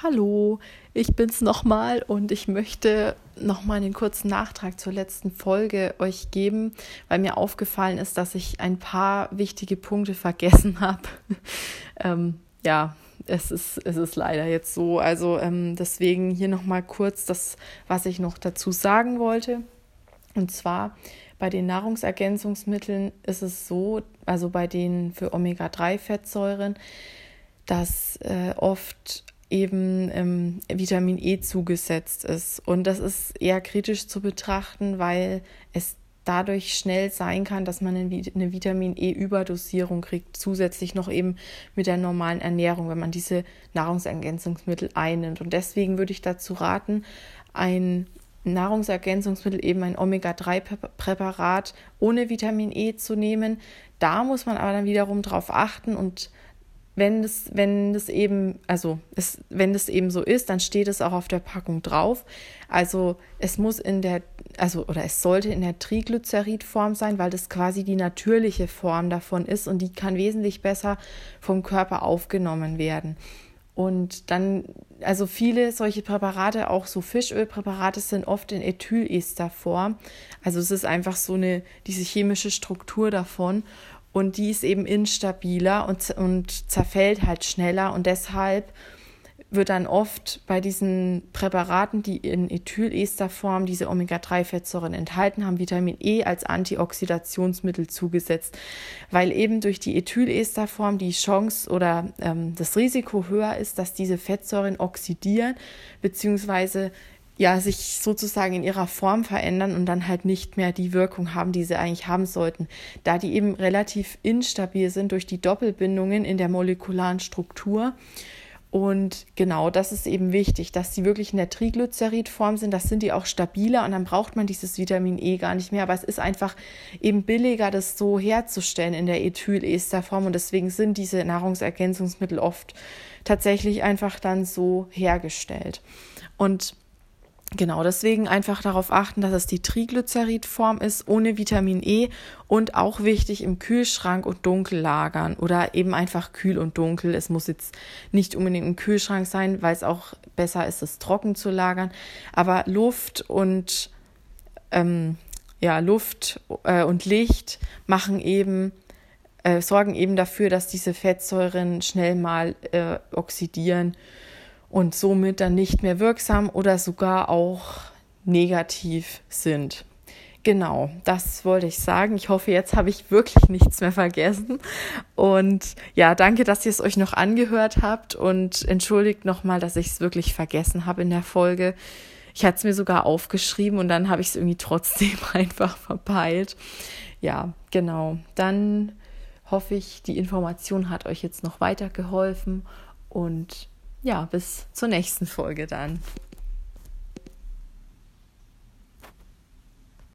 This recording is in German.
Hallo, ich bin's nochmal und ich möchte nochmal einen kurzen Nachtrag zur letzten Folge euch geben, weil mir aufgefallen ist, dass ich ein paar wichtige Punkte vergessen habe. ähm, ja, es ist, es ist leider jetzt so. Also ähm, deswegen hier nochmal kurz das, was ich noch dazu sagen wollte. Und zwar bei den Nahrungsergänzungsmitteln ist es so, also bei den für Omega-3-Fettsäuren, dass äh, oft eben ähm, Vitamin E zugesetzt ist. Und das ist eher kritisch zu betrachten, weil es dadurch schnell sein kann, dass man eine Vitamin E-Überdosierung kriegt, zusätzlich noch eben mit der normalen Ernährung, wenn man diese Nahrungsergänzungsmittel einnimmt. Und deswegen würde ich dazu raten, ein Nahrungsergänzungsmittel, eben ein Omega-3-Präparat ohne Vitamin E zu nehmen. Da muss man aber dann wiederum darauf achten und wenn das, wenn das eben, also es, wenn das eben so ist, dann steht es auch auf der Packung drauf. Also es muss in der, also oder es sollte in der Triglyceridform sein, weil das quasi die natürliche Form davon ist und die kann wesentlich besser vom Körper aufgenommen werden. Und dann, also viele solche Präparate, auch so Fischölpräparate, sind oft in Ethylesterform. Also es ist einfach so eine, diese chemische Struktur davon und die ist eben instabiler und, und zerfällt halt schneller. Und deshalb wird dann oft bei diesen Präparaten, die in Ethylesterform diese Omega-3-Fettsäuren enthalten haben, Vitamin E als Antioxidationsmittel zugesetzt, weil eben durch die Ethylesterform die Chance oder ähm, das Risiko höher ist, dass diese Fettsäuren oxidieren beziehungsweise ja, sich sozusagen in ihrer Form verändern und dann halt nicht mehr die Wirkung haben, die sie eigentlich haben sollten. Da die eben relativ instabil sind durch die Doppelbindungen in der molekularen Struktur. Und genau, das ist eben wichtig, dass sie wirklich in der Triglyceridform sind. Das sind die auch stabiler und dann braucht man dieses Vitamin E gar nicht mehr. Aber es ist einfach eben billiger, das so herzustellen in der Ethylesterform. Und deswegen sind diese Nahrungsergänzungsmittel oft tatsächlich einfach dann so hergestellt. Und Genau, deswegen einfach darauf achten, dass es die Triglyceridform ist, ohne Vitamin E und auch wichtig im Kühlschrank und dunkel lagern oder eben einfach kühl und dunkel. Es muss jetzt nicht unbedingt im Kühlschrank sein, weil es auch besser ist, es trocken zu lagern. Aber Luft und ähm, ja, Luft äh, und Licht machen eben äh, sorgen eben dafür, dass diese Fettsäuren schnell mal äh, oxidieren und somit dann nicht mehr wirksam oder sogar auch negativ sind. Genau, das wollte ich sagen. Ich hoffe, jetzt habe ich wirklich nichts mehr vergessen. Und ja, danke, dass ihr es euch noch angehört habt und entschuldigt nochmal, dass ich es wirklich vergessen habe in der Folge. Ich hatte es mir sogar aufgeschrieben und dann habe ich es irgendwie trotzdem einfach verpeilt. Ja, genau. Dann hoffe ich, die Information hat euch jetzt noch weitergeholfen und ja, bis zur nächsten Folge dann.